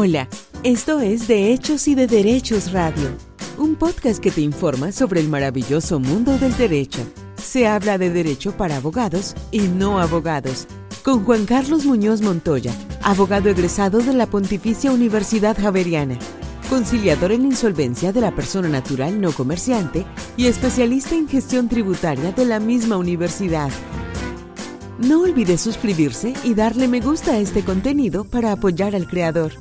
Hola, esto es De Hechos y de Derechos Radio, un podcast que te informa sobre el maravilloso mundo del derecho. Se habla de derecho para abogados y no abogados, con Juan Carlos Muñoz Montoya, abogado egresado de la Pontificia Universidad Javeriana, conciliador en insolvencia de la persona natural no comerciante y especialista en gestión tributaria de la misma universidad. No olvides suscribirse y darle me gusta a este contenido para apoyar al creador.